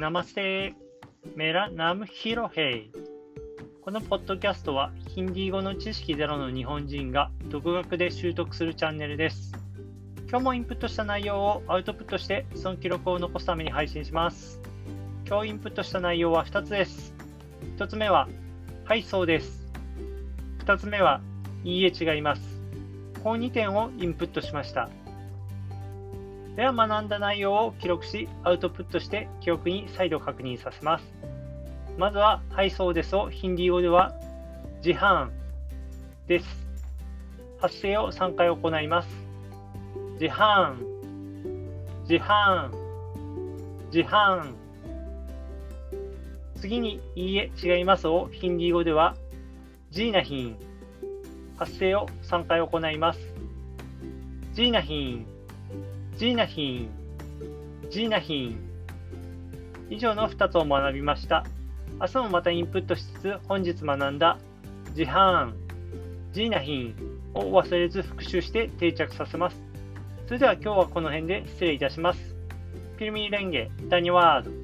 ナマステメラナムヒロヘイ。このポッドキャストはヒンディー語の知識ゼロの日本人が独学で習得するチャンネルです。今日もインプットした内容をアウトプットしてその記録を残すために配信します。今日インプットした内容は2つです。1つ目ははいそうです。2つ目はいいえ違います。この2点をインプットしました。では学んだ内容を記録し、アウトプットして記憶に再度確認させます。まずは、はいそうですをヒンディー語では、ジハーンです。発声を3回行います。ジハーン、ジハーン、ジハーン。次に、いいえ、違いますをヒンディー語では、ジーナヒン。発声を3回行います。ジーナヒン。ジーナヒン、ジーナヒン。以上の2つを学びました。明日もまたインプットしつつ、本日学んだジハーン、ジーナヒンを忘れず復習して定着させます。それでは今日はこの辺で失礼いたします。ピルミーレンゲ、ダニワード。